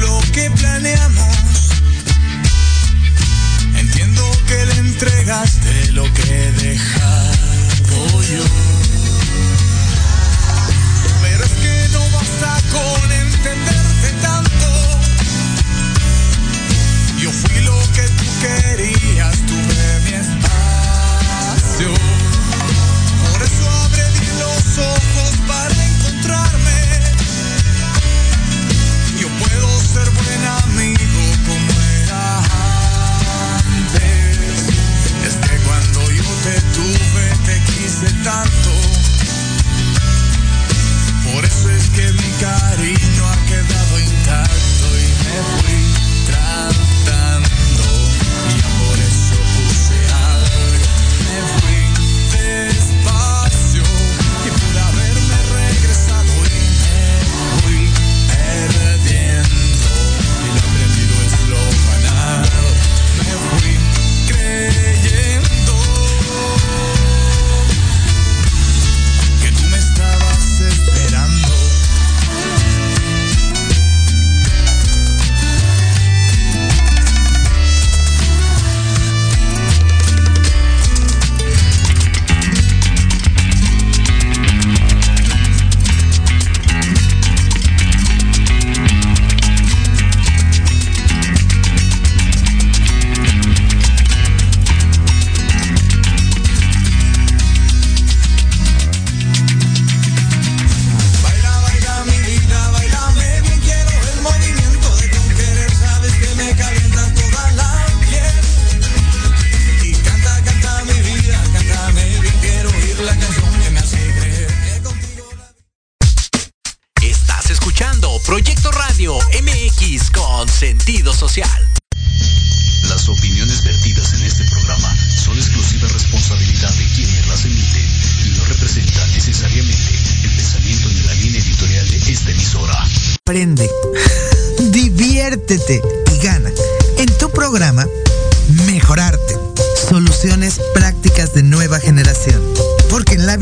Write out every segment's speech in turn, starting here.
lo que planeamos. Entiendo que le entregaste lo que he dejado yo. Pero es que no basta con entenderte que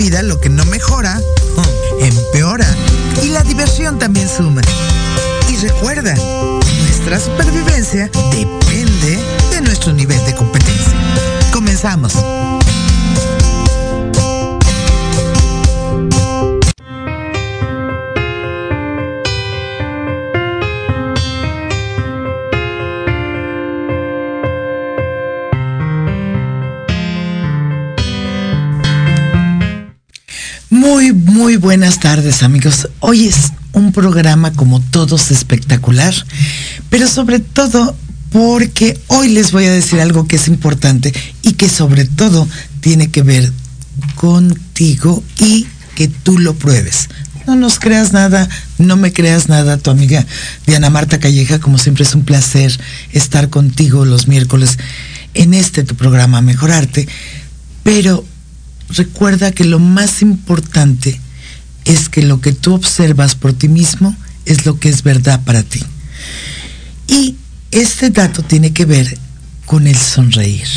vida lo que no mejora, oh, empeora. Y la diversión también suma. Y recuerda, nuestra supervivencia depende de nuestro nivel de competencia. Comenzamos. Muy, buenas tardes amigos. Hoy es un programa como todos espectacular, pero sobre todo porque hoy les voy a decir algo que es importante y que sobre todo tiene que ver contigo y que tú lo pruebes. No nos creas nada, no me creas nada, tu amiga Diana Marta Calleja, como siempre es un placer estar contigo los miércoles en este tu programa Mejorarte, pero recuerda que lo más importante es que lo que tú observas por ti mismo es lo que es verdad para ti. Y este dato tiene que ver con el sonreír.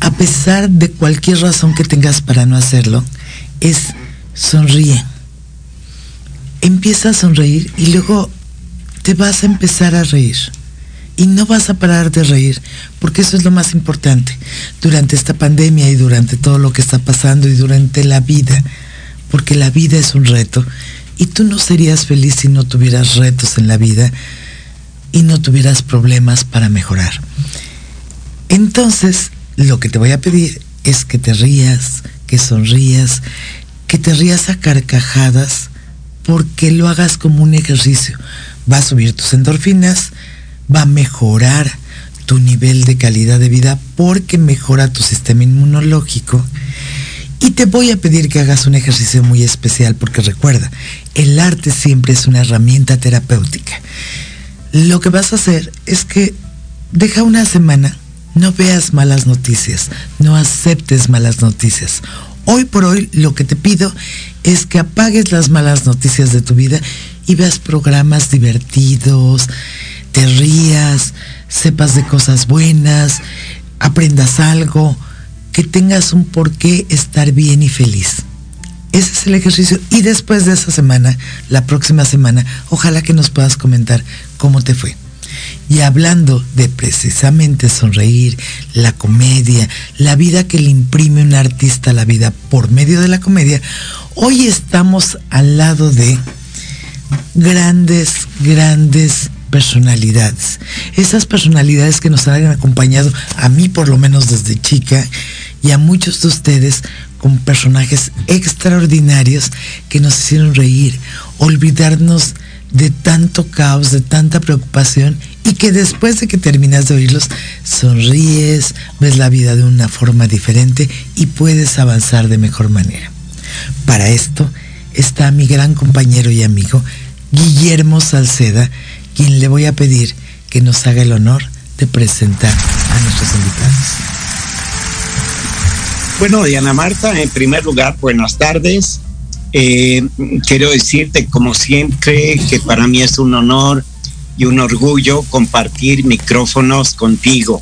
A pesar de cualquier razón que tengas para no hacerlo, es sonríe. Empieza a sonreír y luego te vas a empezar a reír. Y no vas a parar de reír, porque eso es lo más importante durante esta pandemia y durante todo lo que está pasando y durante la vida, porque la vida es un reto y tú no serías feliz si no tuvieras retos en la vida y no tuvieras problemas para mejorar. Entonces, lo que te voy a pedir es que te rías, que sonrías, que te rías a carcajadas, porque lo hagas como un ejercicio. Va a subir tus endorfinas, va a mejorar tu nivel de calidad de vida porque mejora tu sistema inmunológico. Y te voy a pedir que hagas un ejercicio muy especial porque recuerda, el arte siempre es una herramienta terapéutica. Lo que vas a hacer es que deja una semana, no veas malas noticias, no aceptes malas noticias. Hoy por hoy lo que te pido es que apagues las malas noticias de tu vida y veas programas divertidos, te rías, sepas de cosas buenas, aprendas algo, que tengas un por qué estar bien y feliz. ese es el ejercicio. Y después de esa semana, la próxima semana, ojalá que nos puedas comentar cómo te fue. Y hablando de precisamente sonreír, la comedia, la vida que le imprime un artista a la vida por medio de la comedia, hoy estamos al lado de grandes, grandes personalidades. Esas personalidades que nos han acompañado, a mí por lo menos desde chica, y a muchos de ustedes con personajes extraordinarios que nos hicieron reír, olvidarnos de tanto caos, de tanta preocupación y que después de que terminas de oírlos, sonríes, ves la vida de una forma diferente y puedes avanzar de mejor manera. Para esto está mi gran compañero y amigo Guillermo Salceda, quien le voy a pedir que nos haga el honor de presentar a nuestros invitados. Bueno, Diana Marta, en primer lugar, buenas tardes. Eh, quiero decirte, como siempre, que para mí es un honor y un orgullo compartir micrófonos contigo.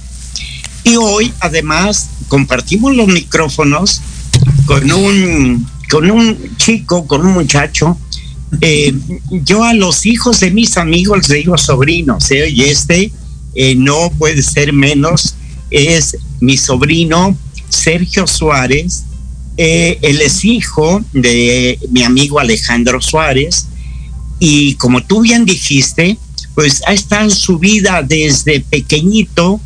Y hoy, además, compartimos los micrófonos con un, con un chico, con un muchacho. Eh, yo a los hijos de mis amigos les digo sobrinos, ¿eh? y este eh, no puede ser menos, es mi sobrino Sergio Suárez, él es hijo de mi amigo Alejandro Suárez, y como tú bien dijiste, pues ha estado en su vida desde pequeñito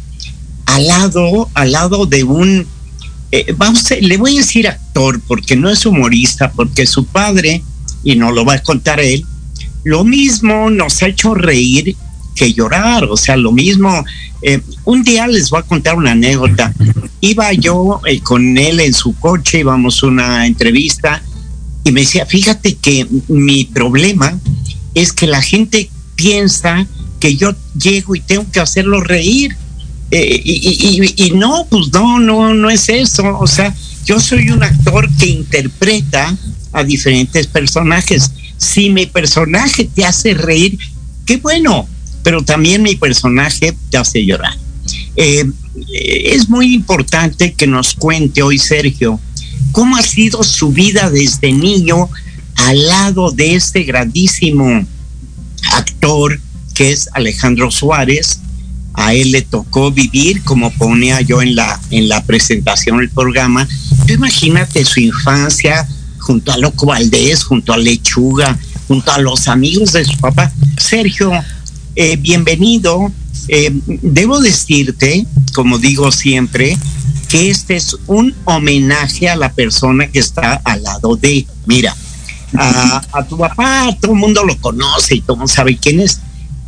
al lado, al lado de un, eh, vamos, le voy a decir actor, porque no es humorista, porque su padre, y no lo va a contar él, lo mismo nos ha hecho reír que llorar, o sea, lo mismo. Eh, un día les voy a contar una anécdota. Iba yo eh, con él en su coche, íbamos a una entrevista y me decía, fíjate que mi problema es que la gente piensa que yo llego y tengo que hacerlo reír. Eh, y, no, pues no, no, no es eso. O sea, yo soy un actor que interpreta a diferentes personajes. Si mi personaje te hace reír, qué bueno, pero también mi personaje te hace llorar. Eh, es muy importante que nos cuente hoy Sergio cómo ha sido su vida desde niño al lado de este grandísimo actor que es Alejandro Suárez. A él le tocó vivir, como ponía yo en la, en la presentación del programa. imagínate su infancia junto a Loco Valdés, junto a Lechuga, junto a los amigos de su papá. Sergio, eh, bienvenido. Eh, debo decirte, como digo siempre, que este es un homenaje a la persona que está al lado de. Mira, a, tu papá, todo el mundo lo conoce y todo el mundo sabe quién es.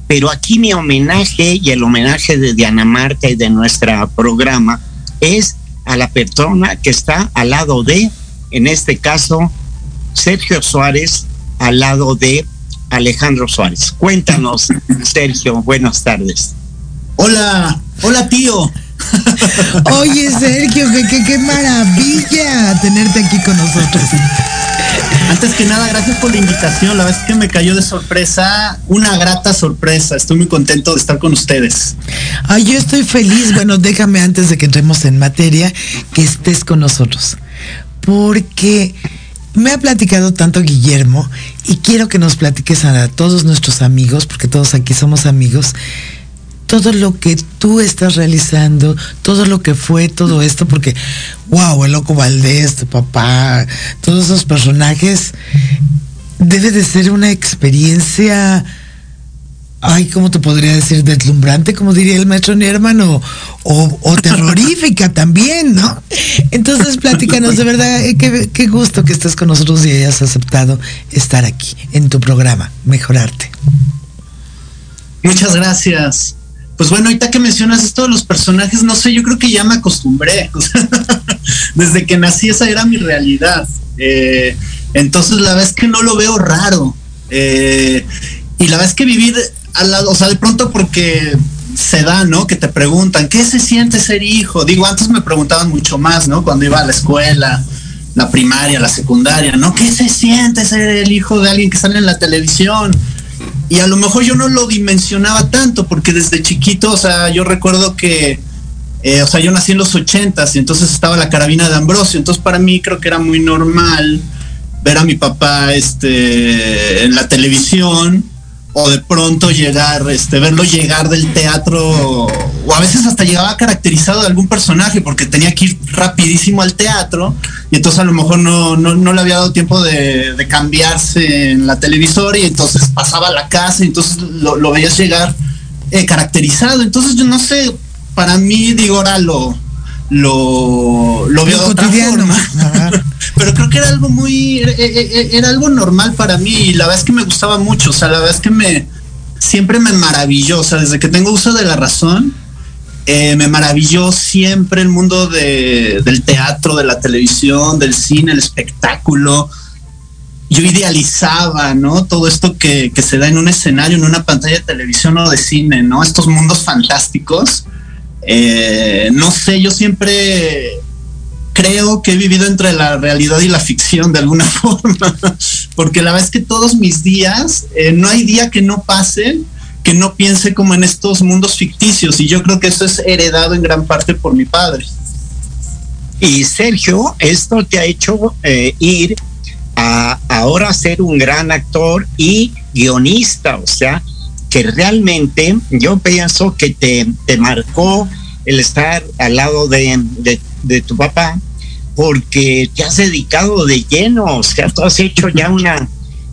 Pero aquí mi homenaje y el homenaje de Diana Marta y de nuestro programa es a la persona que está al lado de, en este caso, Sergio Suárez, al lado de Alejandro Suárez. Cuéntanos, Sergio, buenas tardes. Hola, hola tío. Oye, Sergio, qué, qué maravilla tenerte aquí con nosotros. Antes que nada, gracias por la invitación. La verdad es que me cayó de sorpresa, una grata sorpresa. Estoy muy contento de estar con ustedes. Ay, yo estoy feliz. Bueno, déjame antes de que entremos en materia que estés con nosotros. Porque me ha platicado tanto Guillermo y quiero que nos platiques a todos nuestros amigos, porque todos aquí somos amigos, todo lo que tú estás realizando, todo lo que fue todo esto, porque, wow, el loco Valdés, tu papá, todos esos personajes, debe de ser una experiencia, ay, ¿cómo te podría decir? Deslumbrante, como diría el maestro Nierman, o, o, terrorífica también, ¿no? Entonces, platícanos, de verdad, eh, qué, qué gusto que estés con nosotros y hayas aceptado estar aquí en tu programa, Mejorarte. Muchas gracias. Pues bueno, ahorita que mencionas esto de los personajes, no sé, yo creo que ya me acostumbré. desde que nací esa era mi realidad. Eh, entonces la verdad es que no lo veo raro. Eh, y la verdad es que vivir al lado, o sea, de pronto porque se da, ¿no? Que te preguntan, ¿qué se siente ser hijo? Digo, antes me preguntaban mucho más, ¿no? Cuando iba a la escuela, la primaria, la secundaria, ¿no? ¿Qué se siente ser el hijo de alguien que sale en la televisión? y a lo mejor yo no lo dimensionaba tanto, porque desde chiquito, o sea, yo recuerdo que, eh, o sea, yo nací en los ochentas y entonces estaba la carabina de Ambrosio, entonces para mí creo que era muy normal ver a mi papá este, en la televisión o de pronto llegar, este, verlo llegar del teatro, o a veces hasta llegaba caracterizado de algún personaje, porque tenía que ir rapidísimo al teatro, y entonces a lo mejor no, no, le había dado tiempo de, cambiarse en la televisora, y entonces pasaba a la casa, y entonces lo, lo veías llegar eh, caracterizado. Entonces yo no sé, para mí, digo, ahora lo, lo, lo veo de otra forma. Pero creo que era algo muy, era, algo normal para mí y la verdad es que me gustaba mucho, o sea, la verdad es que me, siempre me maravilló, o sea, desde que tengo uso de la razón, eh, me maravilló siempre el mundo de, del teatro, de la televisión, del cine, el espectáculo. Yo idealizaba, ¿no? Todo esto que, que se da en un escenario, en una pantalla de televisión o de cine, ¿no? Estos mundos fantásticos eh, no sé, yo siempre creo que he vivido entre la realidad y la ficción de alguna forma, porque la verdad es que todos mis días, eh, no hay día que no pase que no piense como en estos mundos ficticios y yo creo que eso es heredado en gran parte por mi padre. Y Sergio, esto te ha hecho eh, ir a ahora ser un gran actor y guionista, o sea, que realmente yo pienso que te, te marcó el estar al lado de, de, tu papá porque te has dedicado de lleno, o sea, tú has hecho ya una,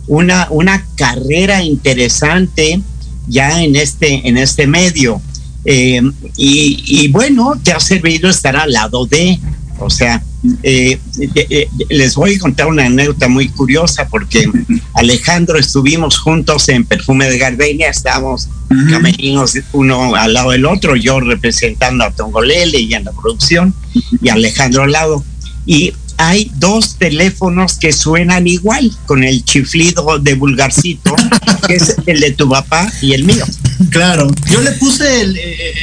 una, una carrera interesante ya en este, en este medio. Eh, y, y, bueno, te ha servido estar al lado de, o sea, eh, eh, les voy a contar una anécdota muy curiosa porque Alejandro estuvimos juntos en Perfume de Gardenia, estábamos camerinos uno al lado del otro, yo representando a Tongolele y en la producción y Alejandro al lado. Y hay dos teléfonos que suenan igual, con el chiflido de vulgarcito, que es el de tu papá y el mío. Claro, yo le puse el, eh,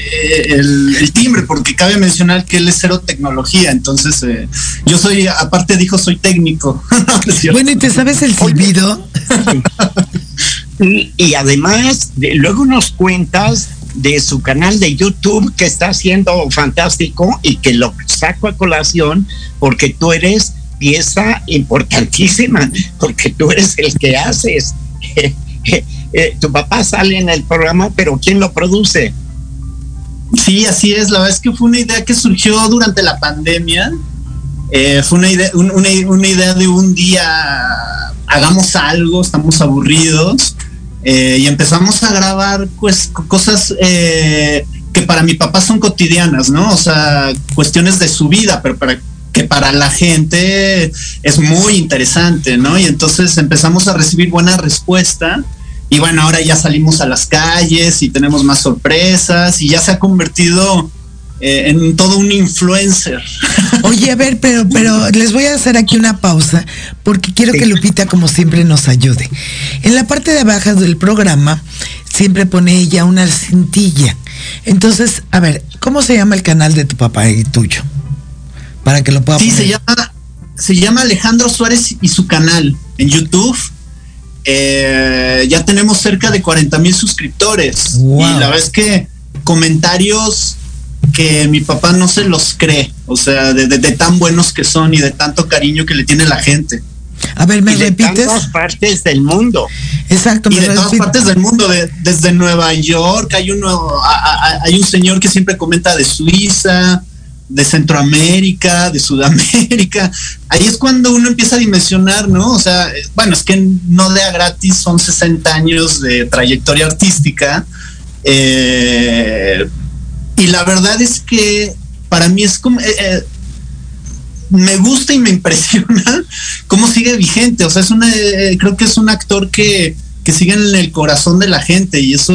el, timbre porque cabe mencionar que él es cero tecnología, entonces eh, yo soy, aparte dijo, soy técnico. bueno, ¿y te sabes el silbido? y, además, luego nos cuentas de su canal de YouTube que está haciendo fantástico y que lo saco a colación porque tú eres pieza importantísima, porque tú eres el que haces. Eh, tu papá sale en el programa, pero ¿quién lo produce? Sí, así es. La verdad es que fue una idea que surgió durante la pandemia. Eh, fue una idea, una, idea de un día, hagamos algo, estamos aburridos. Eh, y empezamos a grabar pues cosas que para mi papá son cotidianas, ¿no? O sea, cuestiones de su vida, pero para que para la gente es muy interesante, ¿no? Y entonces empezamos a recibir buena respuesta y bueno, ahora ya salimos a las calles y tenemos más sorpresas y ya se ha convertido eh, en todo un influencer. Oye, a ver, pero, pero les voy a hacer aquí una pausa porque quiero que Lupita, como siempre, nos ayude. En la parte de abajo del programa siempre pone ella una cintilla. Entonces, a ver, ¿cómo se llama el canal de tu papá y tuyo? Para que lo pueda Sí, se llama, se llama Alejandro Suárez y su canal en YouTube eh, ya tenemos cerca de 40 mil suscriptores. Y la verdad es que comentarios que mi papá no se los cree, o sea, de, tan buenos que son y de tanto cariño que le tiene la gente. A ver, ¿me repites? De todas partes del mundo. Exacto. Y de todas partes del mundo, desde Nueva York, hay uno, hay un señor que siempre comenta de Suiza, de Centroamérica, de Sudamérica. Ahí es cuando uno empieza a dimensionar, ¿no? O sea, bueno, es que no de a gratis son 60 años de trayectoria artística. Eh, y la verdad es que para mí es como... Eh, eh, me gusta y me impresiona cómo sigue vigente. O sea, es una, creo que es un actor que, que siguen en el corazón de la gente y eso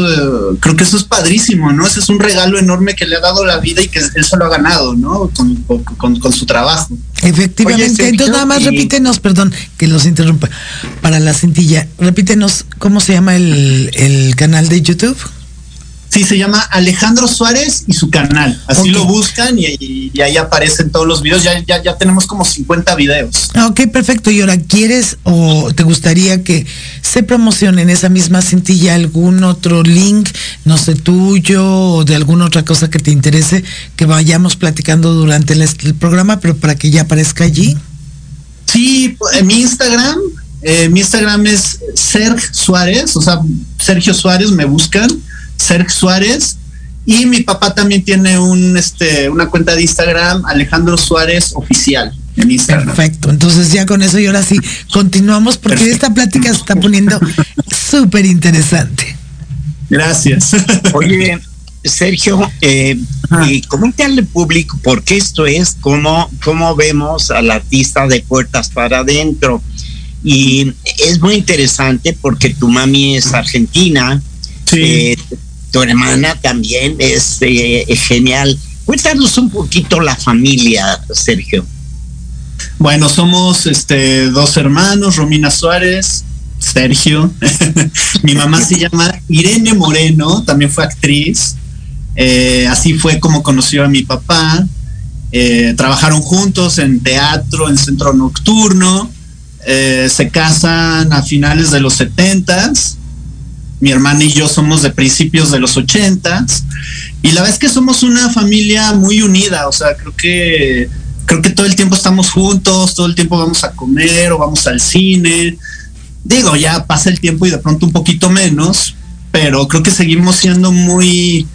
creo que eso es padrísimo, ¿no? Ese es un regalo enorme que le ha dado la vida y que él se lo ha ganado, ¿no? Con, su trabajo. Efectivamente, entonces nada más repítenos, perdón que los interrumpa, para la cintilla, repítenos cómo se llama el, el canal de YouTube. Sí, se llama Alejandro Suárez y su canal. Así lo buscan y, ahí aparecen todos los videos. Ya, ya, ya tenemos como 50 videos. Ah, ok, perfecto. Y ahora, ¿quieres o te gustaría que se promocione en esa misma cintilla algún otro link, no sé, tuyo o de alguna otra cosa que te interese, que vayamos platicando durante el, el programa, pero para que ya aparezca allí? Sí, en mi Instagram, eh, mi Instagram es Serg Suárez, o sea, Sergio Suárez, me buscan, Serg Suárez. Y mi papá también tiene un, este, una cuenta de Instagram, Alejandro Suárez Oficial. En Instagram. Perfecto, entonces ya con eso y ahora sí, continuamos porque esta plática se está poniendo súper interesante. Gracias. Oye, Sergio, eh, y coméntale al público, porque esto es como, como vemos al artista de puertas para adentro. Y es muy interesante porque tu mami es argentina, Sí. eh, tu hermana también es eh, genial. Cuéntanos un poquito la familia, Sergio. Bueno, somos este dos hermanos, Romina Suárez, Sergio. Mi mamá se llama Irene Moreno, también fue actriz. Eh, así fue como conoció a mi papá. Eh, trabajaron juntos en teatro, en centro nocturno. Se casan a finales de los setentas. Mi hermana y yo somos de principios de los ochentas. Y la verdad es que somos una familia muy unida. O sea, creo que creo que todo el tiempo estamos juntos, todo el tiempo vamos a comer o vamos al cine. Digo, ya pasa el tiempo y de pronto un poquito menos, pero creo que seguimos siendo muy,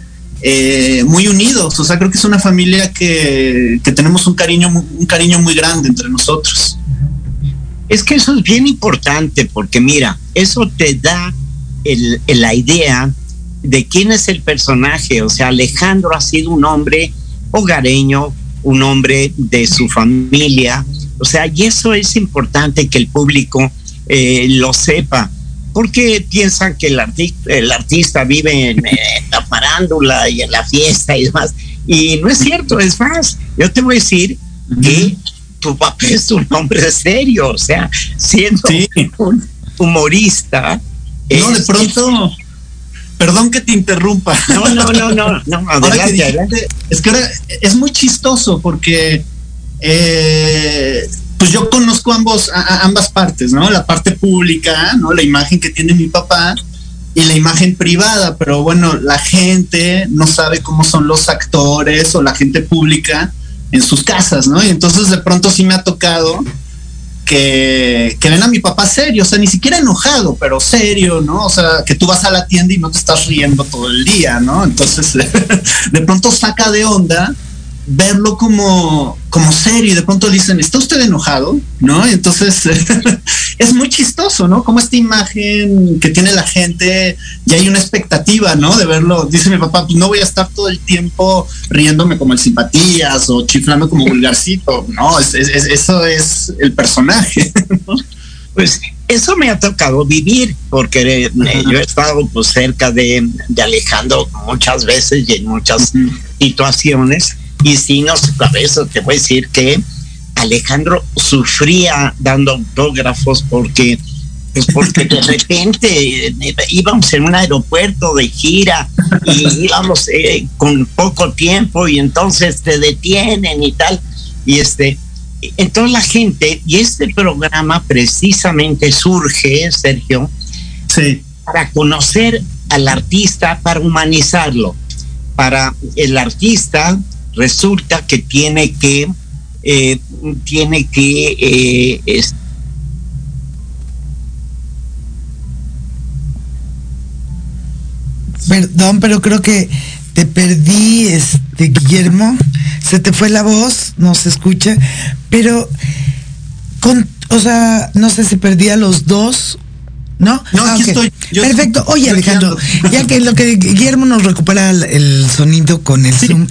eh, muy unidos. O sea, creo que es una familia que, que tenemos un cariño, un cariño muy grande entre nosotros. Es que eso es bien importante porque mira, eso te da el- la idea de quién es el personaje. O sea, Alejandro ha sido un hombre hogareño, un hombre de su familia. O sea, y eso es importante que el público eh, lo sepa. Porque piensan que el, arti- el artista vive en, eh, la farándula y en la fiesta y demás. Y no es cierto, es más, yo te voy a decir que tu papá es un hombre serio, o sea, siendo Sí. un humorista. No, de pronto, perdón que te interrumpa. No, no, no, no, no, Ahora que adelante, dijiste, adelante. es que ahora es muy chistoso porque eh, pues yo conozco ambos, a- ambas partes, ¿no? La parte pública, ¿no? La imagen que tiene mi papá y la imagen privada, pero bueno, la gente no sabe cómo son los actores o la gente pública en sus casas, ¿no? Y entonces de pronto sí me ha tocado que, ven a mi papá serio, o sea, ni siquiera enojado, pero serio, ¿no? O sea, que tú vas a la tienda y no te estás riendo todo el día, ¿no? Entonces, de pronto saca de onda verlo como, como serio y de pronto dicen, ¿está usted enojado? ¿No? Y entonces es muy chistoso, ¿no? Como esta imagen que tiene la gente y hay una expectativa, ¿no? De verlo, dice mi papá, pues no voy a estar todo el tiempo riéndome como el simpatías o chiflando como vulgarcito, no, es- es- es- eso es el personaje. ¿no? Pues eso me ha tocado vivir, porque eh, yo he estado pues cerca de, de Alejandro muchas veces y en muchas situaciones, y si no su cabeza, te voy a decir que Alejandro sufría dando autógrafos porque pues porque de repente eh, íbamos en un aeropuerto de gira y íbamos eh, con poco tiempo y entonces te detienen y tal. Y este entonces la gente y este programa precisamente surge Sergio Sí, para conocer al artista para humanizarlo. Para el artista resulta que tiene que eh, tiene que eh, es- Perdón, pero creo que te perdí, este Guillermo. Se te fue la voz, no se escucha. Pero, con, o sea, no sé si perdí a los dos. ¿No? No, aquí ok. estoy. Yo Perfecto. Oye, Alejandro, ya que lo que Guillermo nos recupera el, el sonido con el Zoom,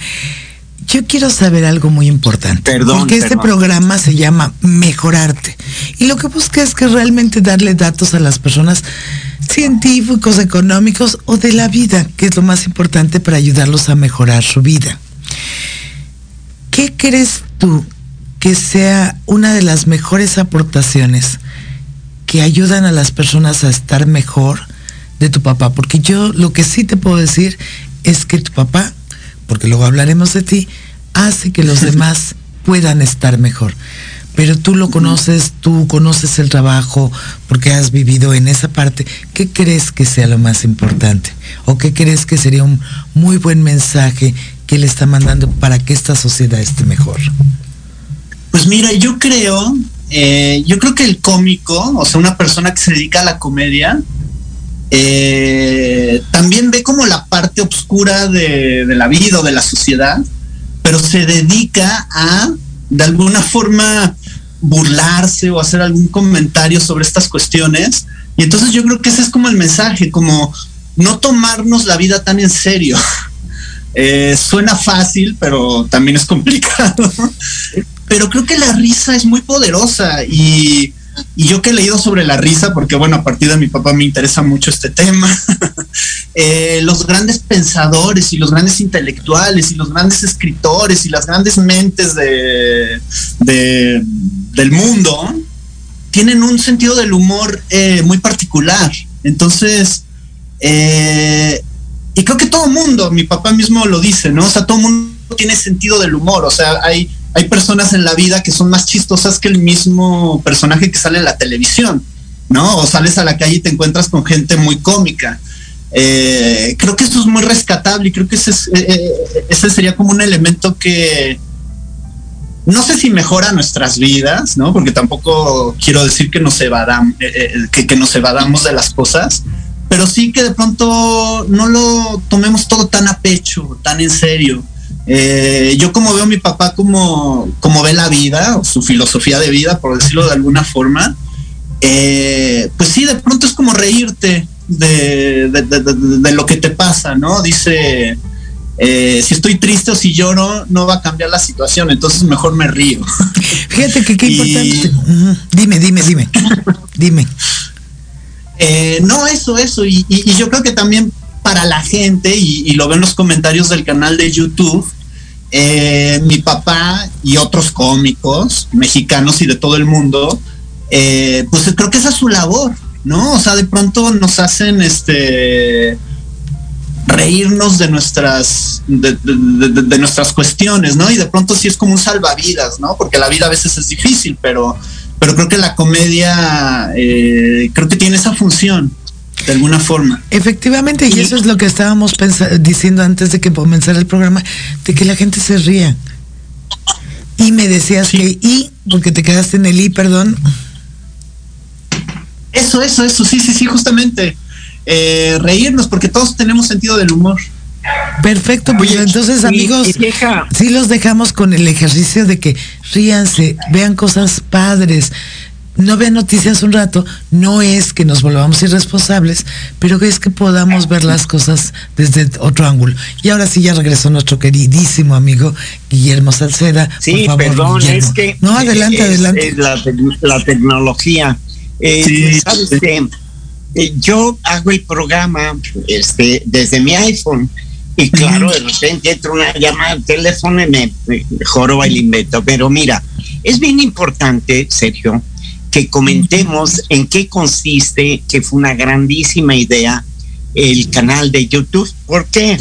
yo quiero saber algo muy importante. Perdón, Porque este programa se llama Mejorarte. Y lo que busca es que realmente darle datos a las personas científicos, económicos o de la vida, que es lo más importante para ayudarlos a mejorar su vida. ¿Qué crees tú que sea una de las mejores aportaciones que ayudan a las personas a estar mejor de tu papá? Porque yo lo que sí te puedo decir es que tu papá, porque luego hablaremos de ti, hace que los demás puedan estar mejor. Pero tú lo conoces, tú conoces el trabajo, porque has vivido en esa parte. ¿Qué crees que sea lo más importante? ¿O qué crees que sería un muy buen mensaje que le está mandando para que esta sociedad esté mejor? Pues mira, yo creo eh, yo creo que el cómico, o sea, una persona que se dedica a la comedia, eh, también ve como la parte oscura de, la vida o de la sociedad, pero se dedica a, de alguna forma, burlarse o hacer algún comentario sobre estas cuestiones. Y entonces yo creo que ese es como el mensaje, como no tomarnos la vida tan en serio. Eh, suena fácil, pero también es complicado. pero creo que la risa es muy poderosa y, y, yo que he leído sobre la risa, porque bueno, a partir de mi papá me interesa mucho este tema, eh, los grandes pensadores y los grandes intelectuales y los grandes escritores y las grandes mentes de, de del mundo tienen un sentido del humor eh, muy particular. Entonces, eh, y creo que todo mundo, mi papá mismo lo dice, ¿no? O sea, todo mundo tiene sentido del humor, o sea, hay, hay personas en la vida que son más chistosas que el mismo personaje que sale en la televisión, ¿no? O sales a la calle y te encuentras con gente muy cómica. Eh, creo que esto es muy rescatable y creo que ese, es, eh, ese sería como un elemento que, no sé si mejora nuestras vidas, ¿no? Porque tampoco quiero decir que nos evadamos, eh, que, que, nos evadamos de las cosas, pero sí que de pronto no lo tomemos todo tan a pecho, tan en serio. Eh, yo como veo a mi papá como, como ve la vida, o su filosofía de vida, por decirlo de alguna forma, eh, pues sí, de pronto es como reírte de, de, de, de lo que te pasa, ¿no? Dice, eh, si estoy triste o si lloro, no va a cambiar la situación, entonces mejor me río. Fíjate que qué importante. Dime, dime, dime, dime. No, eso, eso, y, y, y, yo creo que también para la gente, y, lo ven los comentarios del canal de YouTube, eh, mi papá y otros cómicos mexicanos y de todo el mundo, eh, pues creo que esa es su labor, ¿no? O sea, de pronto nos hacen este reírnos de nuestras de, nuestras cuestiones, ¿no? Y de pronto sí es como un salvavidas, ¿no? Porque la vida a veces es difícil, pero pero creo que la comedia eh, creo que tiene esa función de alguna forma. Efectivamente, y, y eso es lo que estábamos diciendo antes de que comenzara el programa, de que la gente se ría. Y me decías sí. que y, porque te quedaste en el y, perdón. Eso, eso, eso, sí, sí, sí, justamente. Eh, reírnos, porque todos tenemos sentido del humor. Perfecto, pues Oye, entonces amigos, y sí los dejamos con el ejercicio de que ríanse, vean cosas padres, no vean noticias un rato, no es que nos volvamos irresponsables, pero es que podamos ver las cosas desde otro ángulo. Y ahora sí ya regresó nuestro queridísimo amigo Guillermo Salceda. Sí, por favor, perdón, Guillermo. es que no adelante, es, adelante. Es la, te la, tecnología. Eh, sí, ¿sabes sí. que eh, yo hago el programa este, desde mi iPhone y claro, de repente entra una llamada al teléfono y me, me joroba el invento. Pero mira, es bien importante, Sergio, que comentemos en qué consiste, que fue una grandísima idea, el canal de YouTube. ¿Por qué?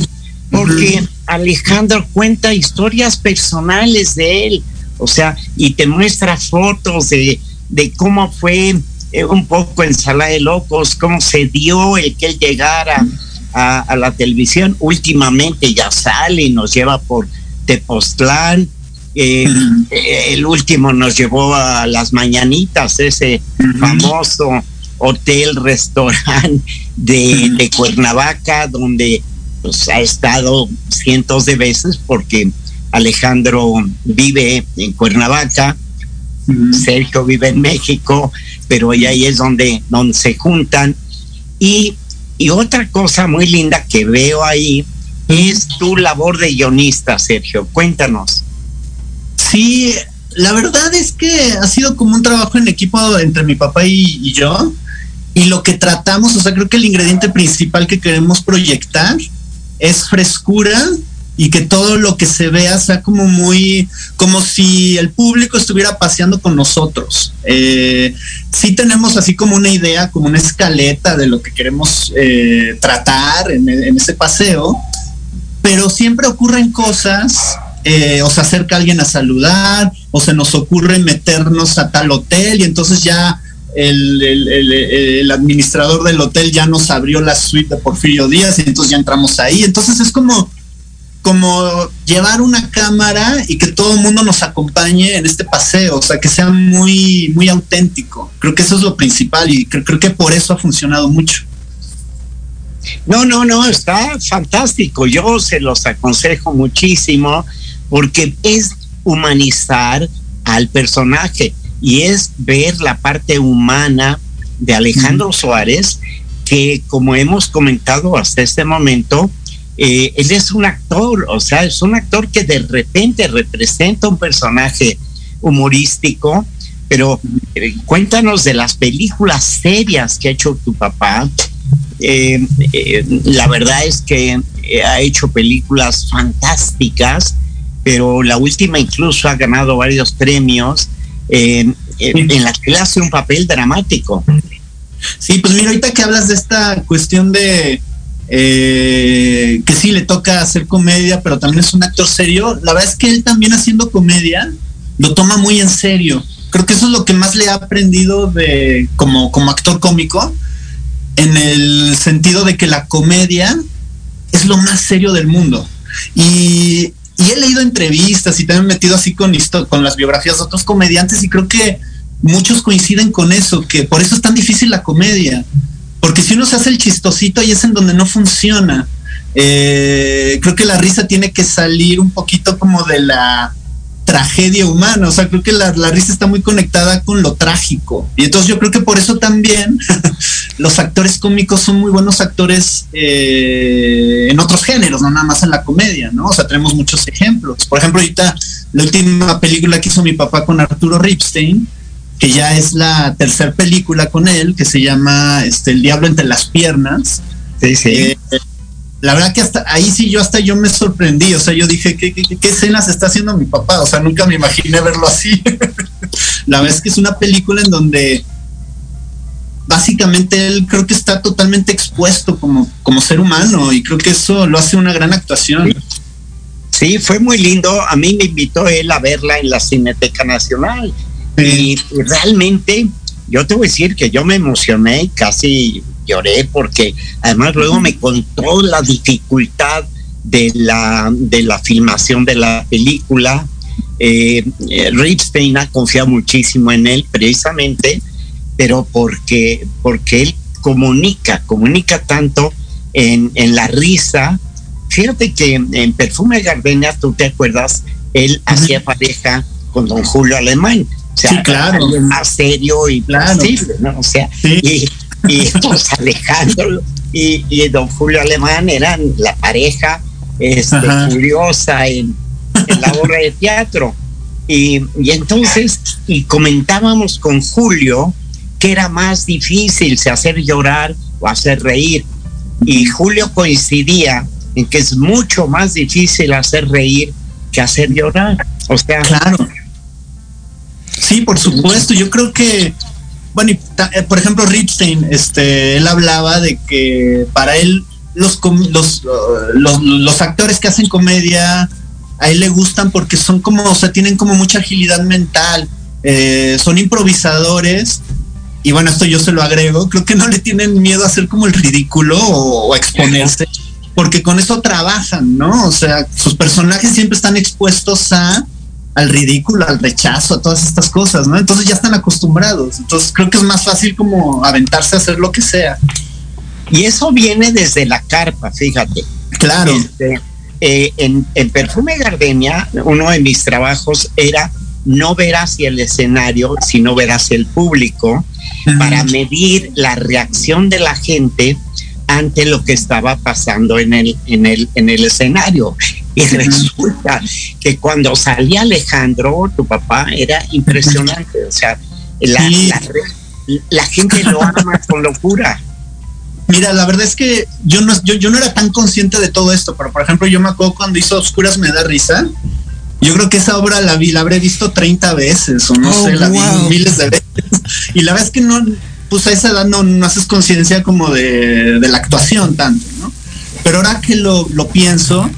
Porque Alejandro cuenta historias personales de él, o sea, y te muestra fotos de, de cómo fue eh, un poco en Sala de Locos, cómo se dio el que él llegara a, a, la televisión. Últimamente ya sale y nos lleva por Tepoztlán. El último nos llevó a las mañanitas, ese famoso hotel, restaurante de, de, Cuernavaca, donde pues, ha estado cientos de veces porque Alejandro vive en Cuernavaca, Sergio vive en México, pero ahí es donde, donde se juntan. Y y otra cosa muy linda que veo ahí es tu labor de guionista, Sergio. Cuéntanos. Sí, la verdad es que ha sido como un trabajo en equipo entre mi papá y, yo. Y lo que tratamos, o sea, creo que el ingrediente principal que queremos proyectar es frescura y que todo lo que se vea sea como muy, como si el público estuviera paseando con nosotros. Eh, sí tenemos así como una idea, como una escaleta de lo que queremos eh, tratar en, ese paseo, pero siempre ocurren cosas. Eh, o se acerca alguien a saludar, o se nos ocurre meternos a tal hotel y entonces ya el, el, administrador del hotel ya nos abrió la suite de Porfirio Díaz y entonces ya entramos ahí. Entonces es como, como llevar una cámara y que todo el mundo nos acompañe en este paseo, o sea, que sea muy, muy auténtico. Creo que eso es lo principal y creo, creo que por eso ha funcionado mucho. No, no, no, está fantástico. Yo se los aconsejo muchísimo porque es humanizar al personaje y es ver la parte humana de Alejandro Suárez, que como hemos comentado hasta este momento, eh, él es un actor, o sea, es un actor que de repente representa un personaje humorístico, pero eh, cuéntanos de las películas serias que ha hecho tu papá. Eh, la verdad es que ha hecho películas fantásticas, pero la última incluso ha ganado varios premios en la que hace un papel dramático. Sí, pues mira, ahorita que hablas de esta cuestión de eh, que sí le toca hacer comedia, pero también es un actor serio, la verdad es que él también haciendo comedia lo toma muy en serio. Creo que eso es lo que más le ha aprendido de como, como actor cómico, en el sentido de que la comedia es lo más serio del mundo. Y, y he leído entrevistas y también metido así con, con las biografías de otros comediantes y creo que muchos coinciden con eso, que por eso es tan difícil la comedia, porque si uno se hace el chistosito ahí es en donde no funciona. Eh, creo que la risa tiene que salir un poquito como de la tragedia humana, o sea, creo que la, risa está muy conectada con lo trágico. Y entonces yo creo que por eso también los actores cómicos son muy buenos actores eh, en otros géneros, no nada más en la comedia, ¿no? O sea, tenemos muchos ejemplos. Por ejemplo, ahorita la última película que hizo mi papá con Arturo Ripstein, que ya es la tercera película con él, que se llama este, El Diablo entre las piernas. Sí, sí. Eh, la verdad que hasta ahí sí yo hasta yo me sorprendí, o sea, yo dije, ¿qué, qué, qué escenas está haciendo mi papá? O sea, nunca me imaginé verlo así. la verdad es que es una película en donde básicamente él creo que está totalmente expuesto como, como ser humano y creo que eso lo hace una gran actuación. Sí, fue muy lindo. A mí me invitó él a verla en la Cineteca Nacional y realmente, yo te voy a decir que yo me emocioné casi lloré porque además luego me contó la dificultad de la, de la filmación de la película. Eh, eh, Ripstein ha confiado muchísimo en él precisamente, pero porque, porque él comunica, comunica tanto en, en la risa. Fíjate que en Perfume Gardenia, tú te acuerdas, él hacía pareja con don Julio Alemán sí, claro. más serio y claro. ¿no? O sea, y, y pues Alejandro y, y, don Julio Alemán eran la pareja este, curiosa en, en, la obra de teatro. Y, y entonces, y comentábamos con Julio que era más difícil se hacer llorar o hacer reír. Y Julio coincidía en que es mucho más difícil hacer reír que hacer llorar. O sea, claro Sí, por supuesto. Yo creo que, bueno, eh, por ejemplo, Ripstein, este, él hablaba de que para él los, los, uh, los, los, actores que hacen comedia a él le gustan porque son como, o sea, tienen como mucha agilidad mental, eh, son improvisadores. Y bueno, esto yo se lo agrego, creo que no le tienen miedo a hacer como el ridículo o, o exponerse, porque con eso trabajan, ¿no? O sea, sus personajes siempre están expuestos a al ridículo, al rechazo, a todas estas cosas, ¿no? Entonces ya están acostumbrados. Entonces creo que es más fácil como aventarse a hacer lo que sea. Y eso viene desde la carpa, fíjate. Claro. Este, eh, en, en, Perfume Gardenia, uno de mis trabajos era no ver hacia el escenario, sino ver hacia el público. Para medir la reacción de la gente ante lo que estaba pasando en el, en el, en el escenario. Y resulta que cuando salía Alejandro, tu papá, era impresionante. O sea, la, sí. la, la gente lo ama con locura. Mira, la verdad es que yo no, yo, yo no era tan consciente de todo esto, pero por ejemplo, yo me acuerdo cuando hizo Oscuras me da risa. Yo creo que esa obra la vi, la habré visto 30 veces, o no oh, sé, la wow. vi miles de veces. Y la verdad es que no, pues a esa edad no, no haces conciencia como de, de, la actuación tanto, ¿no? Pero ahora que lo, lo pienso,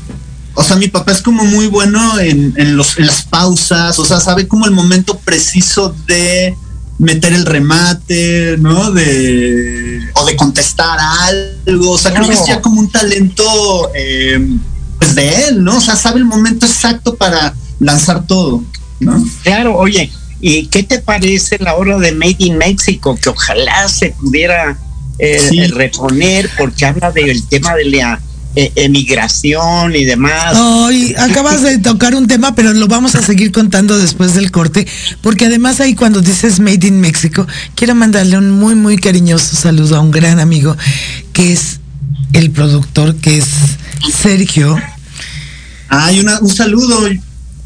o sea, mi papá es como muy bueno en, en, los, en las pausas, o sea, sabe como el momento preciso de meter el remate, ¿no? De, o de contestar algo, o sea, creo que es ya como un talento eh, pues de él, ¿no? O sea, sabe el momento exacto para lanzar todo, ¿no? Claro, oye, ¿y qué te parece la obra de Made in Mexico? Que ojalá se pudiera eh, Sí. reponer porque habla del tema de la eh, emigración y demás. Ay, acabas de tocar un tema, pero lo vamos a seguir contando después del corte, porque además ahí cuando dices Made in México, quiero mandarle un muy, muy cariñoso saludo a un gran amigo que es el productor, que es Sergio. Ay, una, un saludo.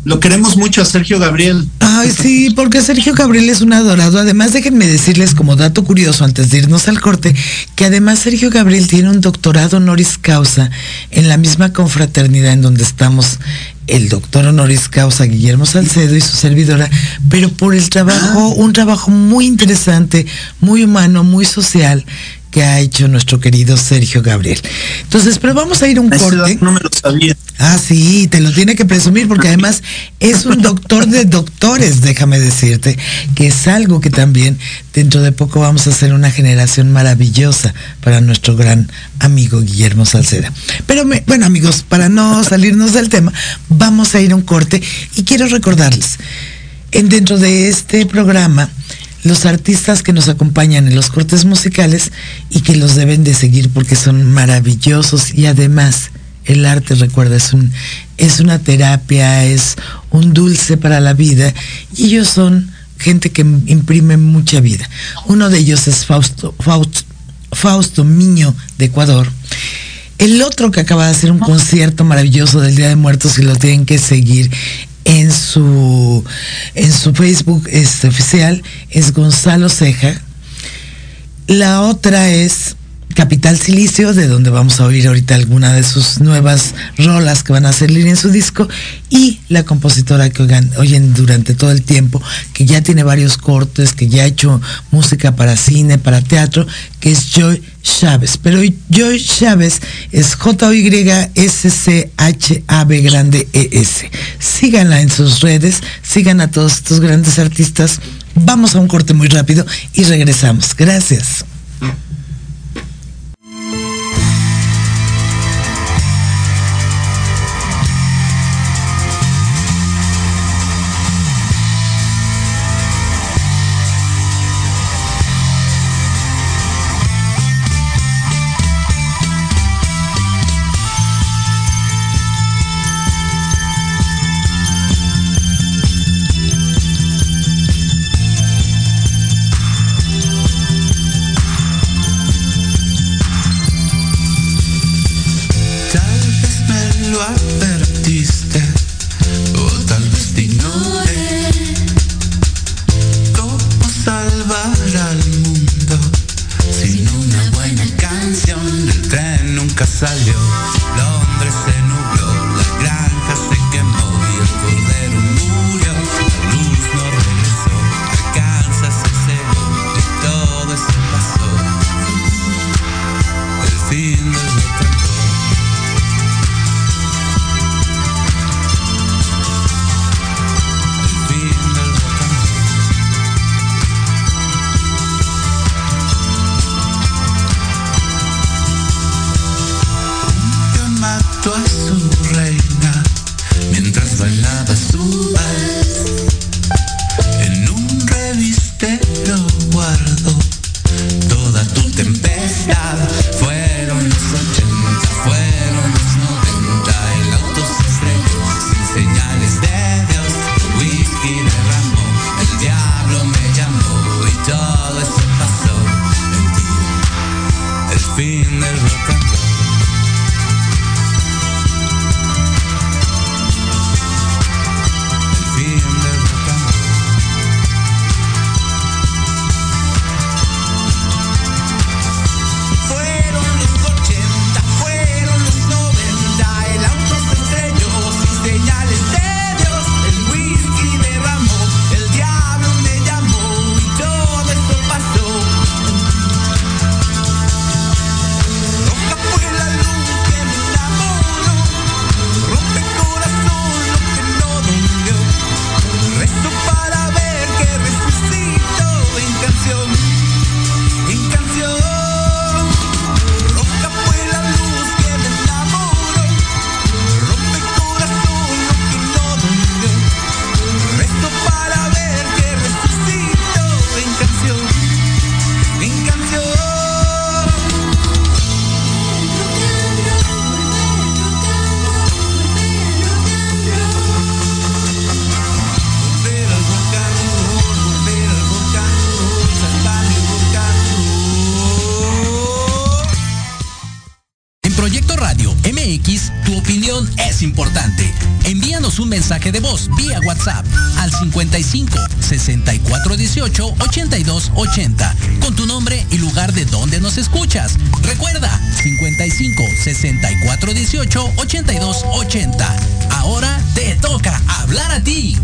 Lo queremos mucho a Sergio Gabriel. Ay, sí, porque Sergio Gabriel es un adorado. Además, déjenme decirles como dato curioso antes de irnos al corte, que además Sergio Gabriel tiene un doctorado honoris causa en la misma confraternidad en donde estamos el doctor honoris causa Guillermo Salcedo y su servidora, pero por el trabajo, un trabajo muy interesante, muy humano, muy social que ha hecho nuestro querido Sergio Gabriel. Entonces, pero vamos a ir un corte. no me lo sabía. Ah, sí, te lo tiene que presumir porque además es un doctor de doctores, déjame decirte, que es algo que también dentro de poco vamos a hacer una generación maravillosa para nuestro gran amigo Guillermo Salceda. Pero me- bueno amigos, para no salirnos del tema, vamos a ir a un corte y quiero recordarles, en dentro de este programa, los artistas que nos acompañan en los cortes musicales y que los deben de seguir porque son maravillosos y además el arte, recuerda, es, un, es una terapia, es un dulce para la vida y ellos son gente que imprime mucha vida. Uno de ellos es Fausto, Fausto, Fausto Miño de Ecuador. El otro que acaba de hacer un concierto maravilloso del Día de Muertos y lo tienen que seguir en su en su Facebook este, oficial es Gonzalo Ceja. La otra es Capital Silicio, de donde vamos a oír ahorita alguna de sus nuevas rolas que van a salir en su disco, y la compositora que oigan, oyen durante todo el tiempo, que ya tiene varios cortes, que ya ha hecho música para cine, para teatro, que es Joy Chávez. Pero Joy Chávez es J-O-Y-S-C-H-A-B grande E-S. Síganla en sus redes, sigan a todos estos grandes artistas. Vamos a un corte muy rápido y regresamos. Gracias. 80 con tu nombre y lugar de donde nos escuchas. Recuerda 55 64 18 82 80. Ahora te toca hablar a ti.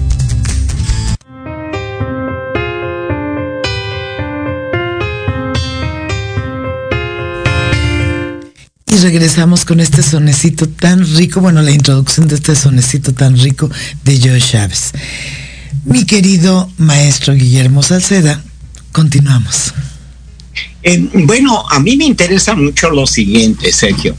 Y regresamos con este sonecito tan rico, bueno, la introducción de este sonecito tan rico de Joe Chávez. Mi querido maestro Guillermo Salceda, continuamos. Eh, bueno, a mí me interesa mucho lo siguiente, Sergio.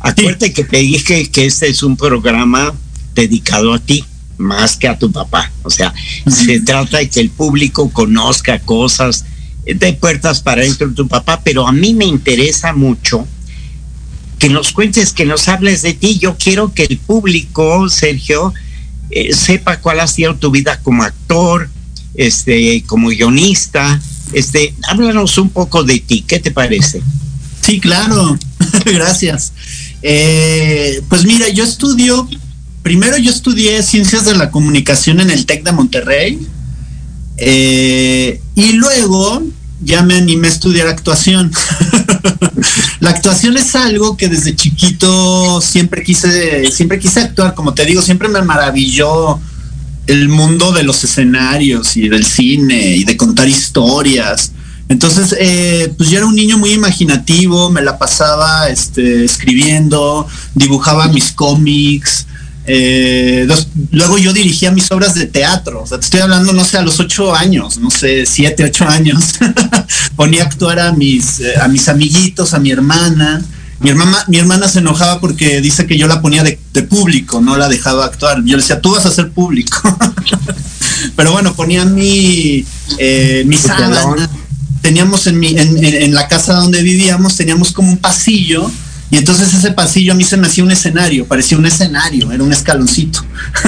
Acuérdate que te dije que este es un programa dedicado a ti, más que a tu papá. O sea, se trata de que el público conozca cosas de puertas para dentro de tu papá, pero a mí me interesa mucho que nos cuentes, que nos hables de ti. Yo quiero que el público, Sergio, eh, sepa cuál ha sido tu vida como actor, este, como guionista. Este, háblanos un poco de ti, ¿qué te parece? Sí, claro, gracias. Eh, pues mira, yo estudio, primero yo estudié ciencias de la comunicación en el TEC de Monterrey eh, y luego ya me animé a estudiar actuación. la actuación es algo que desde chiquito siempre quise, siempre quise actuar, como te digo, siempre me maravilló el mundo de los escenarios y del cine y de contar historias. Entonces, eh, pues yo era un niño muy imaginativo, me la pasaba este, escribiendo, dibujaba mis cómics, eh, luego yo dirigía mis obras de teatro, o sea, te estoy hablando, no sé, a los ocho años, no sé, siete, ocho años, ponía a actuar a mis, eh, a mis amiguitos, a mi hermana. Mi hermana, mi hermana se enojaba porque dice que yo la ponía de, de público, no la dejaba actuar. Yo le decía, tú vas a ser público. Pero bueno, ponía mi, eh, mi sábana. Teníamos en, mi, en, en la casa donde vivíamos, teníamos como un pasillo y entonces ese pasillo a mí se me hacía un escenario, parecía un escenario, era un escaloncito.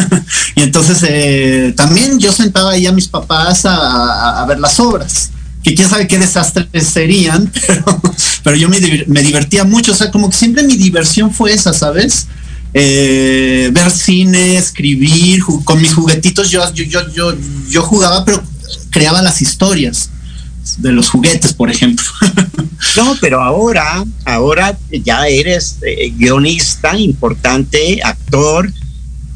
y entonces eh, también yo sentaba ahí a mis papás a, a, ver las obras, que quién sabe qué desastres serían, pero, pero yo me, me, divertía mucho, o sea, como que siempre mi diversión fue esa, ¿sabes? Eh, ver cine, escribir, con mis juguetitos yo, yo, yo, yo, yo jugaba, pero creaba las historias de los juguetes, por ejemplo. no, pero ahora, ahora ya eres eh, guionista importante, actor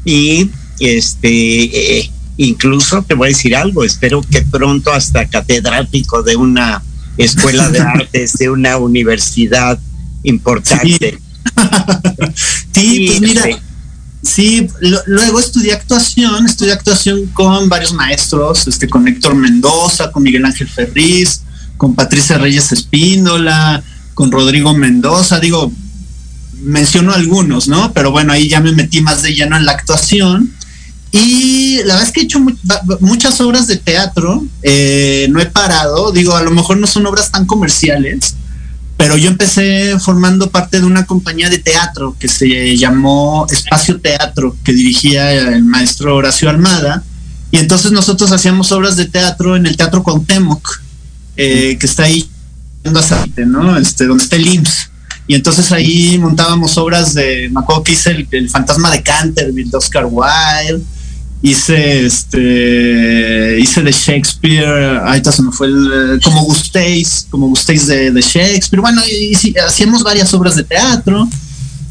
y este eh, incluso te voy a decir algo, espero que pronto hasta catedrático de una escuela de artes, de una universidad importante. Sí, sí pues mira, Sí, lo, luego estudié actuación, estudié actuación con varios maestros, este, con Héctor Mendoza, con Miguel Ángel Ferriz, con Patricia Reyes Espíndola, con Rodrigo Mendoza, digo, menciono algunos, ¿no? Pero bueno, ahí ya me metí más de lleno en la actuación. Y la verdad es que he hecho mu muchas obras de teatro, eh, no he parado, digo, a lo mejor no son obras tan comerciales, pero yo empecé formando parte de una compañía de teatro que se llamó Espacio Teatro, que dirigía el maestro Horacio Almada, y entonces nosotros hacíamos obras de teatro en el Teatro Cuauhtémoc, eh, que está ahí, ¿no? Este, donde está el IMSS. Y entonces ahí montábamos obras de, me acuerdo que hice el, el Fantasma de Canterville de Oscar Wilde, hice este hice de Shakespeare ahorita se me fue el, como gustéis como gustéis de, de Shakespeare. Bueno y, y, hacíamos varias obras de teatro.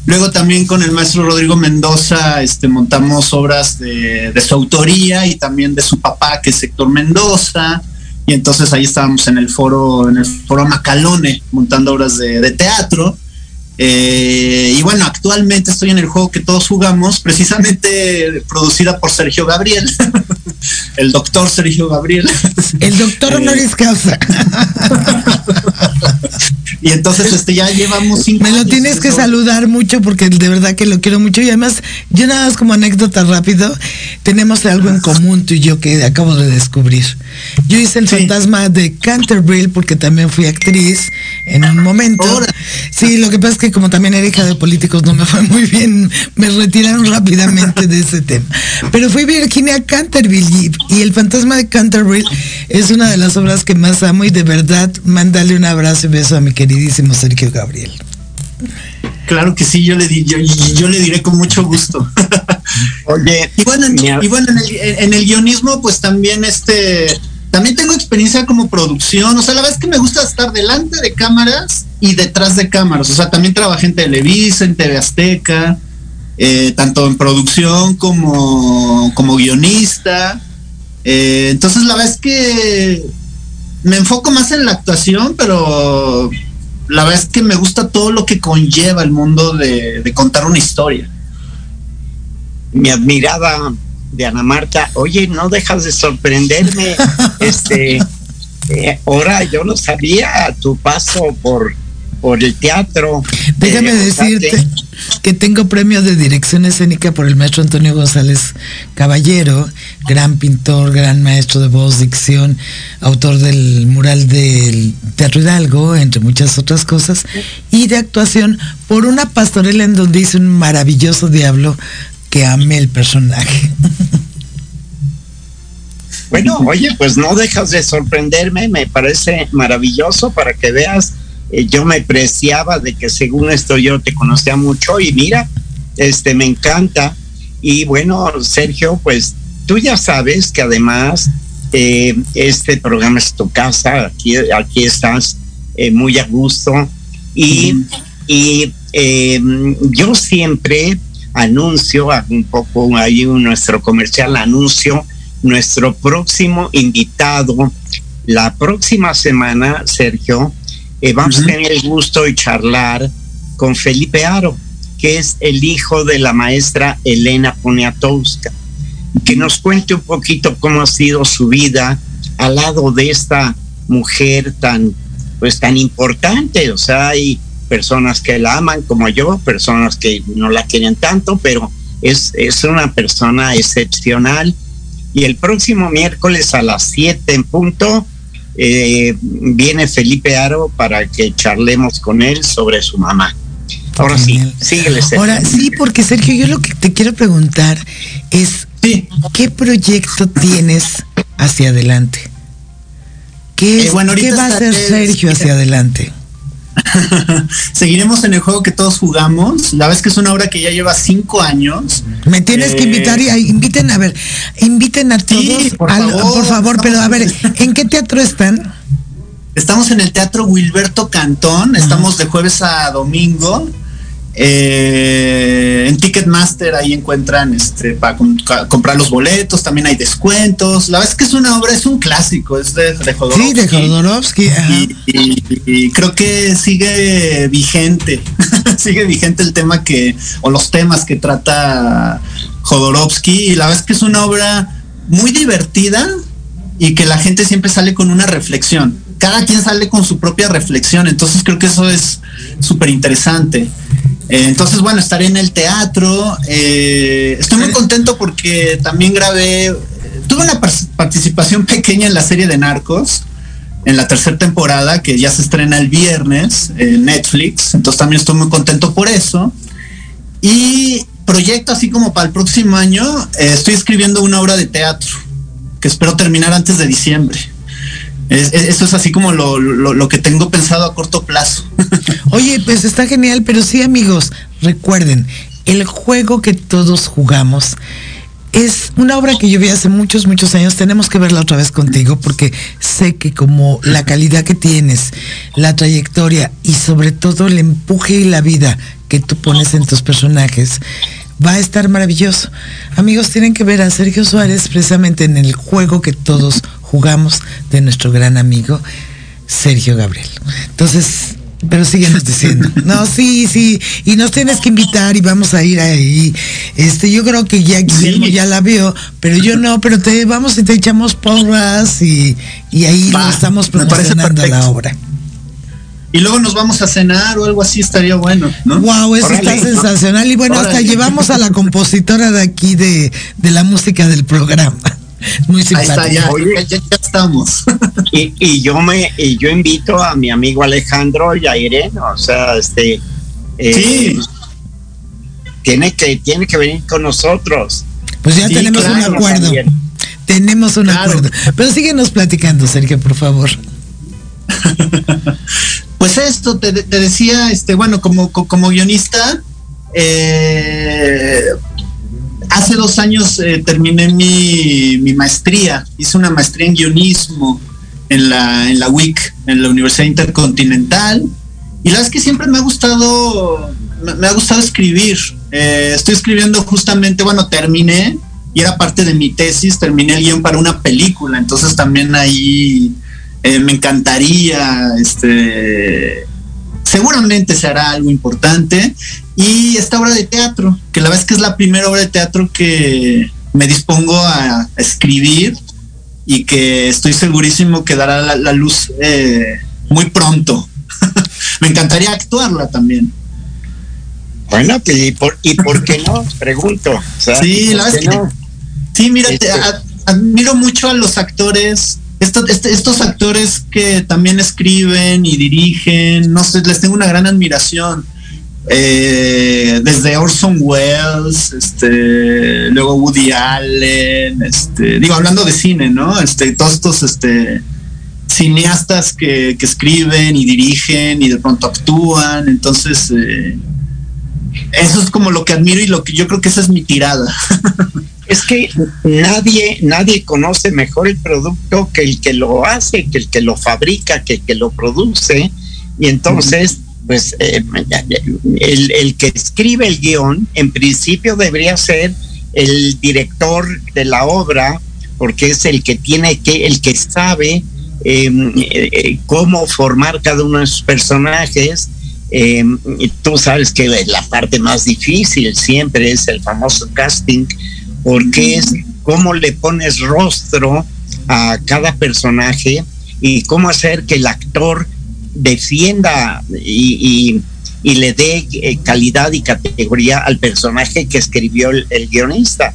Luego también con el maestro Rodrigo Mendoza este montamos obras de, de su autoría y también de su papá que es Héctor Mendoza. Y entonces ahí estábamos en el foro en el foro Macalone montando obras de, de teatro eh, y bueno, actualmente estoy en el juego que todos jugamos, precisamente producida por Sergio Gabriel, el doctor Sergio Gabriel. El doctor honoris causa. Y entonces este ya llevamos cinco Me lo tienes que saludar mucho porque de verdad que lo quiero mucho y además yo nada más como anécdota rápido, tenemos algo en común tú y yo que acabo de descubrir. Yo hice el sí. fantasma de Canterville porque también fui actriz en un momento. Ahora. Sí, lo que pasa es que como también era hija de políticos no me fue muy bien, me retiraron rápidamente de ese tema. Pero fui Virginia Canterville y, el fantasma de Canterville es una de las obras que más amo y de verdad mándale un abrazo y beso a mi queridísimo Sergio Gabriel. Claro que sí, yo le, di, yo, yo le diré con mucho gusto. Oye, y bueno, y bueno en, el, en el guionismo, pues también este también tengo experiencia como producción, o sea, la verdad es que me gusta estar delante de cámaras y detrás de cámaras, o sea, también trabajé en Televisa, en TV Azteca, eh, tanto en producción como, como guionista. Eh, entonces, la verdad es que me enfoco más en la actuación, pero la verdad es que me gusta todo lo que conlleva el mundo de, de contar una historia. Mi admirada de Ana Marta, oye, no dejas de sorprenderme, este, eh, ahora yo no sabía tu paso por, por el teatro. Déjame eh, decirte que tengo premio de dirección escénica por el maestro Antonio González Caballero, gran pintor, gran maestro de voz, dicción, autor del mural del Teatro Hidalgo, entre muchas otras cosas, y de actuación por una pastorela en donde hice un maravilloso diablo que amé el personaje. Bueno, oye, pues no dejas de sorprenderme, me parece maravilloso para que veas, eh, yo me preciaba de que según esto yo te conocía mucho y mira, este me encanta. Y bueno, Sergio, pues tú ya sabes que además eh, este programa es tu casa, aquí, aquí estás eh, muy a gusto. Y, y yo siempre anuncio, un poco ahí nuestro comercial anuncio, nuestro próximo invitado. La próxima semana, Sergio, eh, vamos a tener el gusto de charlar con Felipe Aro, que es el hijo de la maestra Elena Poniatowska, que nos cuente un poquito cómo ha sido su vida al lado de esta mujer tan, pues tan importante. O sea, hay personas que la aman como yo, personas que no la quieren tanto, pero es, es una persona excepcional. Y el próximo miércoles a las 7 en punto eh, viene Felipe Aro para que charlemos con él sobre su mamá. Ahora sí, síguele. Ahora sí, porque Sergio, yo lo que te quiero preguntar es, ¿qué proyecto tienes hacia adelante? ¿Qué, eh, ¿qué va a hacer Sergio hacia adelante? Seguiremos en el juego que todos jugamos. La vez que es una obra que ya lleva cinco años. Me tienes que invitar y inviten a ver, inviten a todos, por, favor, por favor, pero a ver, ¿en qué teatro están? Estamos en el Teatro Wilberto Cantón, estamos de jueves a domingo. Eh, en Ticketmaster ahí encuentran este para comprar los boletos, también hay descuentos. La verdad es que es una obra, es un clásico, es de, de Jodorowsky. Sí, de Jodorowsky. Y, creo que sigue vigente, sigue vigente el tema que, o los temas que trata Jodorowsky. Y la verdad es que es una obra muy divertida y que la gente siempre sale con una reflexión. Cada quien sale con su propia reflexión, entonces creo que eso es súper interesante. Eh, entonces, bueno, estaré en el teatro. Eh, estoy muy contento porque también grabé, tuve una participación pequeña en la serie de Narcos, en la tercera temporada, que ya se estrena el viernes en Netflix. Entonces también estoy muy contento por eso. Y proyecto así como para el próximo año, eh, estoy escribiendo una obra de teatro que espero terminar antes de diciembre eso es así como lo, que tengo pensado a corto plazo. Oye, pues está genial, pero sí amigos, recuerden, el juego que todos jugamos es una obra que yo vi hace muchos, muchos años. Tenemos que verla otra vez contigo porque sé que como la calidad que tienes, la trayectoria y sobre todo el empuje y la vida que tú pones en tus personajes, va a estar maravilloso. Amigos, tienen que ver a Sergio Suárez precisamente en el juego que todos jugamos de nuestro gran amigo Sergio Gabriel. Entonces, pero síguenos diciendo. No, sí, sí. Y nos tienes que invitar y vamos a ir ahí. Este, yo creo que ya Guillermo ya la vio, pero yo no, pero te vamos y te echamos porras y, y ahí estamos promocionando la obra. Y luego nos vamos a cenar o algo así estaría bueno, ¿no? Wow, eso está sensacional. Y bueno, hasta llevamos a la compositora de aquí de, de la música del programa. Muy simpático. Ahí está, ya, ya, estamos. Y, y, yo me y yo invito a mi amigo Alejandro y a Irene, o sea, este eh, sí. tiene que tiene que venir con nosotros. Pues ya tenemos un acuerdo. Tenemos un acuerdo. Pero síguenos platicando, Sergio, por favor. pues esto te, te, decía, este, bueno, como, como guionista, eh, hace dos años eh, terminé mi, maestría, hice una maestría en guionismo en la, en la WIC, en la Universidad Intercontinental, y la verdad es que siempre me ha gustado, me, ha gustado escribir. Eh, estoy escribiendo justamente, bueno, terminé, y era parte de mi tesis, terminé el guion para una película, entonces también ahí eh, me encantaría, este, seguramente se hará algo importante. Y esta obra de teatro, que la verdad es que es la primera obra de teatro que me dispongo a escribir y que estoy segurísimo que dará la, luz eh, muy pronto. me encantaría actuarla también. Bueno, ¿y por, y por qué no? Pregunto. sí, la verdad es que, sí, mira, este admiro mucho a los actores este, estos actores que también escriben y dirigen, no sé, les tengo una gran admiración. Eh, desde Orson Welles, este, luego Woody Allen, este, digo, hablando de cine, ¿no? Este, todos estos este, cineastas que, escriben y dirigen y de pronto actúan, entonces eh, eso es como lo que admiro y lo que yo creo que esa es mi tirada. es que nadie, nadie conoce mejor el producto que el que lo hace, que el que lo fabrica, que el que lo produce. Y entonces, pues eh, el, que escribe el guion, en principio debería ser el director de la obra, porque es el que tiene que, el que sabe em, eh, cómo formar cada uno de sus personajes. Em, tú sabes que la parte más difícil siempre es el famoso casting, porque es cómo le pones rostro a cada personaje y cómo hacer que el actor defienda y, le dé eh, calidad y categoría al personaje que escribió el, guionista.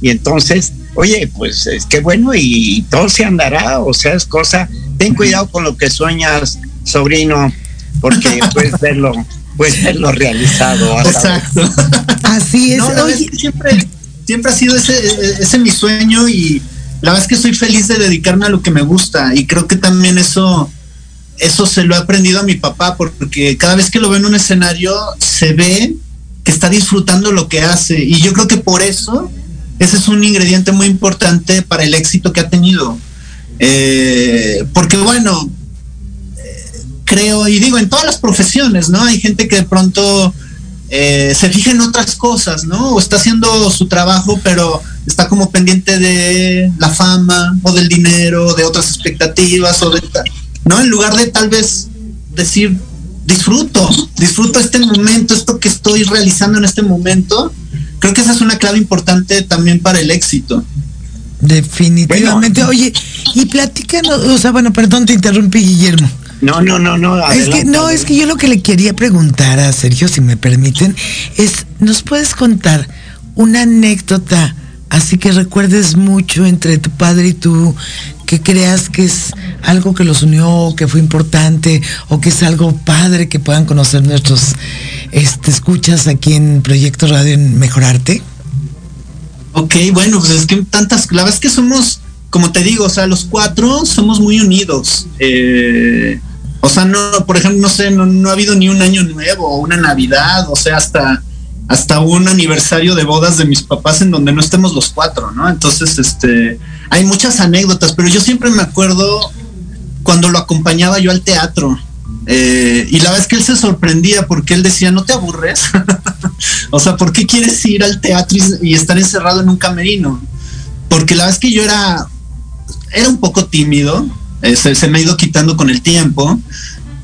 Y entonces, oye, pues es que bueno, y, todo se andará, o sea, es cosa, ten cuidado con lo que sueñas, sobrino, porque puedes verlo, puedes verlo realizado. Exacto. Así es. siempre siempre ha sido ese, ese mi sueño y la verdad es que estoy feliz de dedicarme a lo que me gusta y creo que también eso, eso se lo he aprendido a mi papá porque cada vez que lo ve en un escenario se ve que está disfrutando lo que hace y yo creo que por eso ese es un ingrediente muy importante para el éxito que ha tenido. Eh, porque bueno, eh, creo y digo en todas las profesiones, ¿no? Hay gente que de pronto eh, se fija en otras cosas, ¿no? O está haciendo su trabajo, pero está como pendiente de la fama o del dinero, de otras expectativas, o de, ¿no? En lugar de tal vez decir, disfruto, disfruto este momento, esto que estoy realizando en este momento. Creo que esa es una clave importante también para el éxito. Definitivamente. Oye, y platícanos, o sea, bueno, perdón, te interrumpí, Guillermo. No, no, no, no. es que no, es que yo lo que le quería preguntar a Sergio, si me permiten, es, ¿nos puedes contar una anécdota así que recuerdes mucho entre tu padre y tú, que creas que es algo que los unió, que fue importante, o que es algo padre que puedan conocer nuestros este, escuchas aquí en Proyecto Radio en Mejorarte? Ok, bueno, pues es que tantas, la verdad es que somos, como te digo, o sea, los cuatro somos muy unidos. Eh, o sea, no, por ejemplo, no sé, no, ha habido ni un año nuevo una Navidad, o sea, hasta, hasta un aniversario de bodas de mis papás en donde no estemos los cuatro, ¿no? Entonces, este, hay muchas anécdotas, pero yo siempre me acuerdo cuando lo acompañaba yo al teatro. Eh, y la vez que él se sorprendía porque él decía, no te aburres. o sea, ¿por qué quieres ir al teatro y, estar encerrado en un camerino? Porque la vez que yo era, era un poco tímido, eh, se, me ha ido quitando con el tiempo,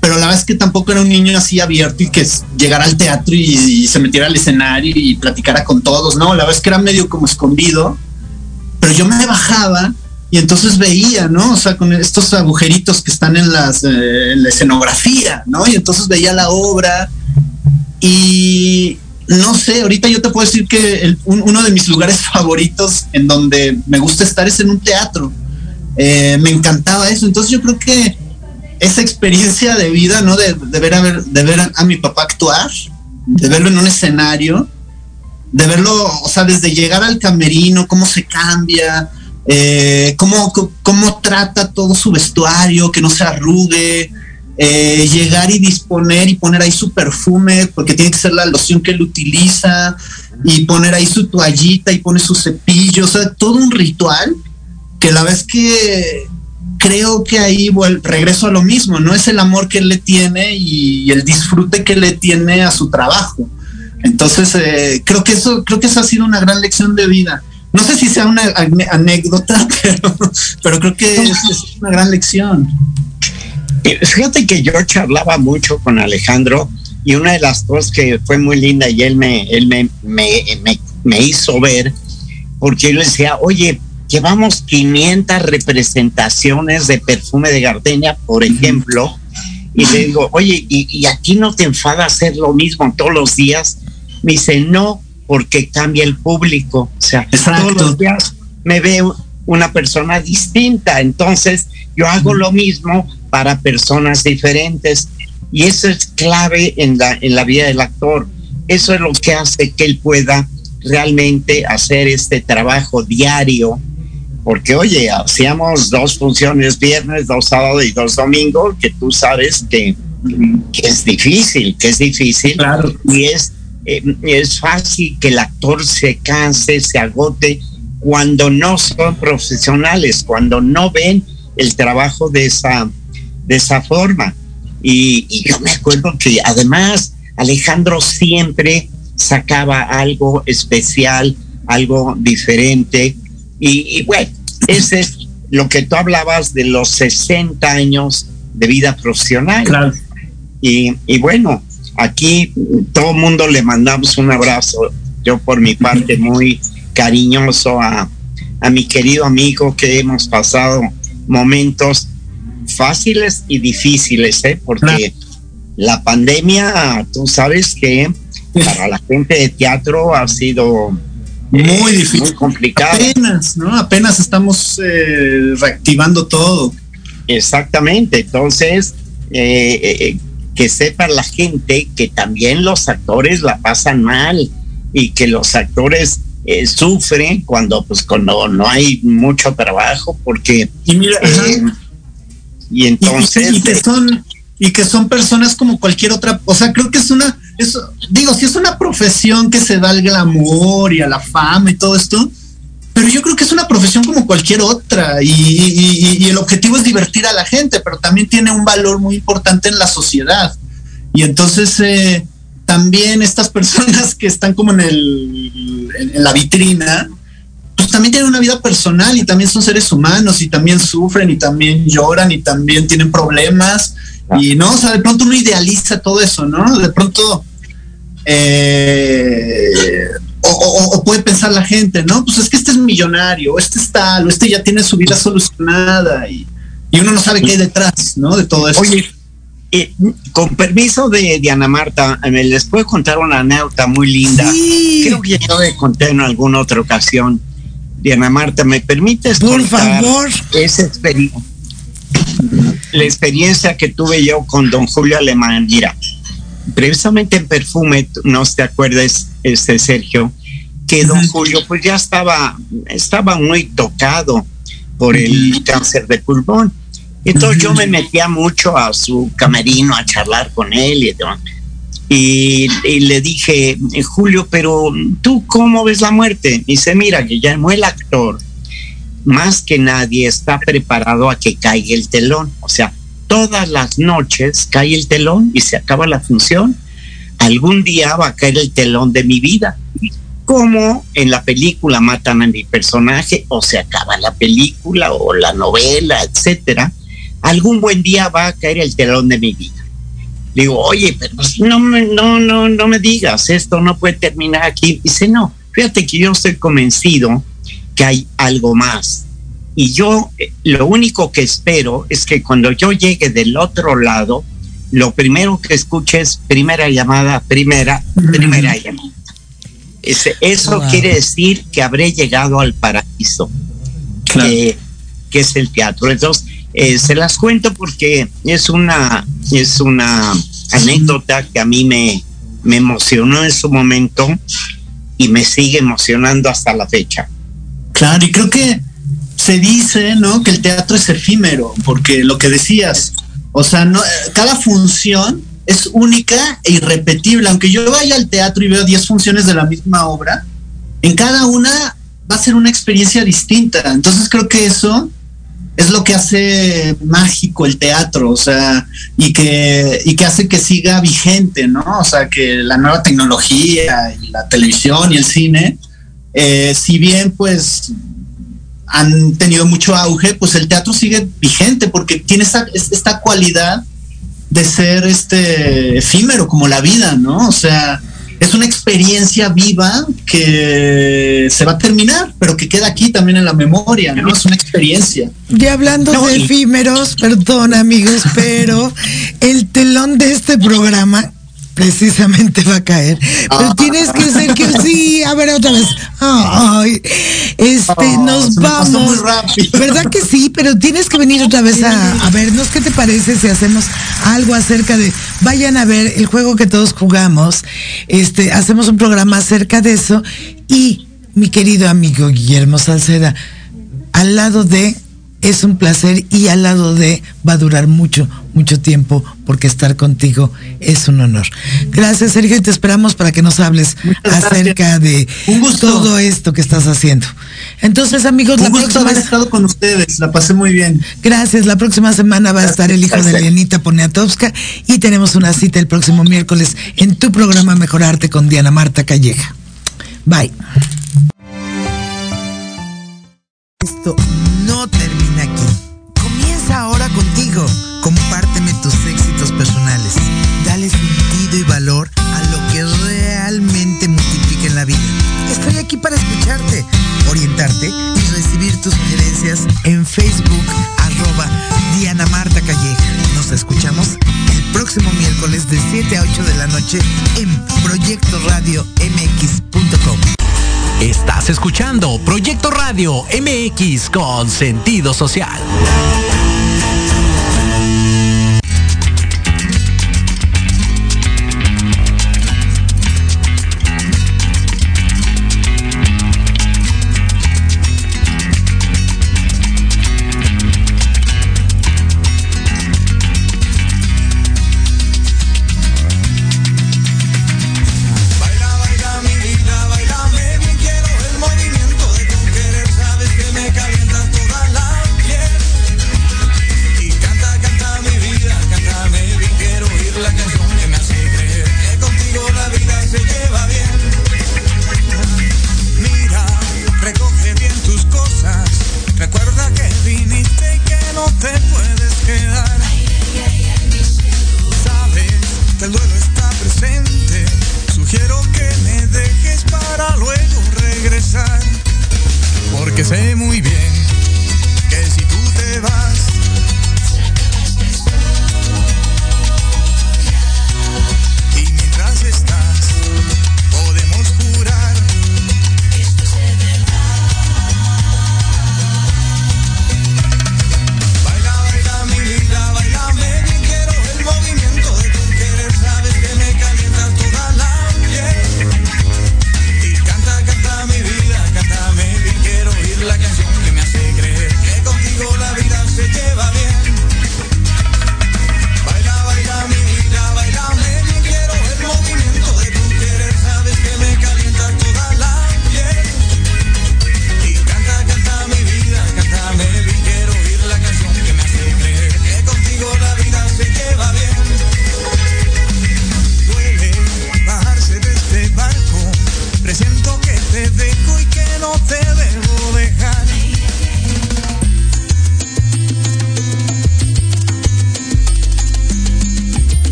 pero la verdad es que tampoco era un niño así abierto y que llegara al teatro y, se metiera al escenario y platicara con todos, no, la verdad es que era medio como escondido, pero yo me bajaba y entonces veía, ¿no? O sea, con estos agujeritos que están en, las, eh, la escenografía, ¿no? Y entonces veía la obra y no sé, ahorita yo te puedo decir que uno de mis lugares favoritos en donde me gusta estar es en un teatro eh, me encantaba eso. Entonces yo creo que esa experiencia de vida, ¿no? De, ver, a ver, a, mi papá actuar, de verlo en un escenario, de verlo, o sea, desde llegar al camerino, cómo se cambia, eh, cómo, cómo, trata todo su vestuario, que no se arrugue, eh, llegar y disponer y poner ahí su perfume, porque tiene que ser la loción que él utiliza, y poner ahí su toallita y pone su cepillo, o sea, todo un ritual que la vez que creo que ahí bueno, regreso a lo mismo, ¿no? Es el amor que él le tiene y el disfrute que le tiene a su trabajo. Entonces, eh, creo que eso, creo que eso ha sido una gran lección de vida. No sé si sea una anécdota, pero, pero creo que es, una gran lección. Fíjate que yo charlaba mucho con Alejandro y una de las cosas que fue muy linda y él me, él me, me, me hizo ver, porque yo le decía, oye, llevamos 500 representaciones de perfume de gardenia, por ejemplo, y le digo, oye, ¿y, aquí no te enfada hacer lo mismo todos los días? Me dice, no, porque cambia el público. O sea, todos los días me veo una persona distinta. Entonces, yo hago lo mismo para personas diferentes. Y eso es clave en la, en la vida del actor. Eso es lo que hace que él pueda realmente hacer este trabajo diario porque oye, hacíamos dos funciones viernes, dos sábados y dos domingos, que tú sabes que, es difícil, que es difícil. Claro. Y es, eh, es fácil que el actor se canse, se agote cuando no son profesionales, cuando no ven el trabajo de esa, de esa forma. Y, yo me acuerdo que además Alejandro siempre sacaba algo especial, algo diferente. Y, y, bueno, ese es lo que tú hablabas de los 60 años de vida profesional. Claro. Y, y bueno, aquí todo el mundo le mandamos un abrazo. Yo por mi parte muy cariñoso a, a mi querido amigo que hemos pasado momentos fáciles y difíciles, ¿eh? porque la pandemia, tú sabes que para la gente de teatro ha sido muy difícil. Muy complicado. Apenas, ¿no? Apenas estamos eh, reactivando todo. Exactamente. Entonces, eh, eh, que sepa la gente que también los actores la pasan mal y que los actores sufren cuando, pues, cuando no hay mucho trabajo, porque. Y mira, y entonces. y que son y que son personas como cualquier otra, o sea, creo que es una, eso, digo, si es una profesión que se da al glamour y a la fama y todo esto, pero yo creo que es una profesión como cualquier otra y, el objetivo es divertir a la gente, pero también tiene un valor muy importante en la sociedad. Y entonces eh, también estas personas que están como en, el, en la vitrina, pues también tienen una vida personal y también son seres humanos y también sufren y también lloran y también tienen problemas y no, o sea, de pronto uno idealiza todo eso, ¿no? De pronto, eh, o, puede pensar la gente, ¿no? Pues es que este es millonario, este es tal, o este ya tiene su vida solucionada y, uno no sabe qué hay detrás, ¿no? De todo eso. Oye, eh, con permiso de Diana Marta, me les puedo contar una anécdota muy linda. Creo que ya lo conté en alguna otra ocasión. Diana Marta, ¿me permites? Por favor. Esa experiencia la experiencia que tuve yo con don Julio Alemán, mira, precisamente en perfume, no te acuerdas, este Sergio, que don Julio pues ya estaba, estaba muy tocado por el cáncer de pulmón. Entonces yo me metía mucho a su camerino a charlar con él y, y, le dije, Julio, pero tú cómo ves la muerte? Y dice, mira, que llamó el actor más que nadie está preparado a que caiga el telón. O sea, todas las noches cae el telón y se acaba la función. Algún día va a caer el telón de mi vida. Como en la película matan a mi personaje o se acaba la película o la novela, etcétera. Algún buen día va a caer el telón de mi vida. Digo, oye, pero pues, no, no, no, no me digas, esto no puede terminar aquí. Dice, no, fíjate que yo estoy convencido que hay algo más. Y yo eh, lo único que espero es que cuando yo llegue del otro lado, lo primero que escuche es primera llamada, primera, primera llamada. eso quiere decir que habré llegado al paraíso, que, es el teatro. Entonces, eh, se las cuento porque es una, es una anécdota que a mí me, me emocionó en su momento y me sigue emocionando hasta la fecha. Claro, y creo que se dice, ¿no? Que el teatro es efímero, porque lo que decías, o sea, no, cada función es única e irrepetible. Aunque yo vaya al teatro y veo 10 funciones de la misma obra, en cada una va a ser una experiencia distinta. Entonces creo que eso es lo que hace mágico el teatro, o sea, y que, y que hace que siga vigente, ¿no? O sea, que la nueva tecnología y la televisión y el cine, eh, si bien pues han tenido mucho auge, pues el teatro sigue vigente porque tiene esta, esta cualidad de ser este efímero como la vida, ¿no? O sea, es una experiencia viva que se va a terminar, pero que queda aquí también en la memoria, ¿no? Es una experiencia. Y hablando de efímeros, perdón amigos, pero el telón de este programa precisamente va a caer. Pero ah. tienes que ser que sí, a ver otra vez. Ay, este, ah, nos vamos. ¿Verdad que sí? Pero tienes que venir otra vez a, a vernos. ¿Qué te parece si hacemos algo acerca de, vayan a ver el juego que todos jugamos? Este, hacemos un programa acerca de eso. Y mi querido amigo Guillermo Salceda, al lado de es un placer y al lado de va a durar mucho, mucho tiempo porque estar contigo es un honor. Gracias Sergio y te esperamos para que nos hables acerca de todo esto que estás haciendo. Entonces amigos, un la gusto haber estado con ustedes, la pasé muy bien. Gracias, la próxima semana va a estar el hijo de Leonita Poniatowska y tenemos una cita el próximo miércoles en tu programa Mejorarte con Diana Marta Calleja. Bye. Esto no termina Sentido y valor a lo que realmente multiplica en la vida. Estoy aquí para escucharte, orientarte y recibir tus sugerencias en Facebook arroba Diana Marta Calleja. Nos escuchamos el próximo miércoles de 7 a 8 de la noche en Proyecto Radio MX.com. Estás escuchando Proyecto Radio MX con sentido social.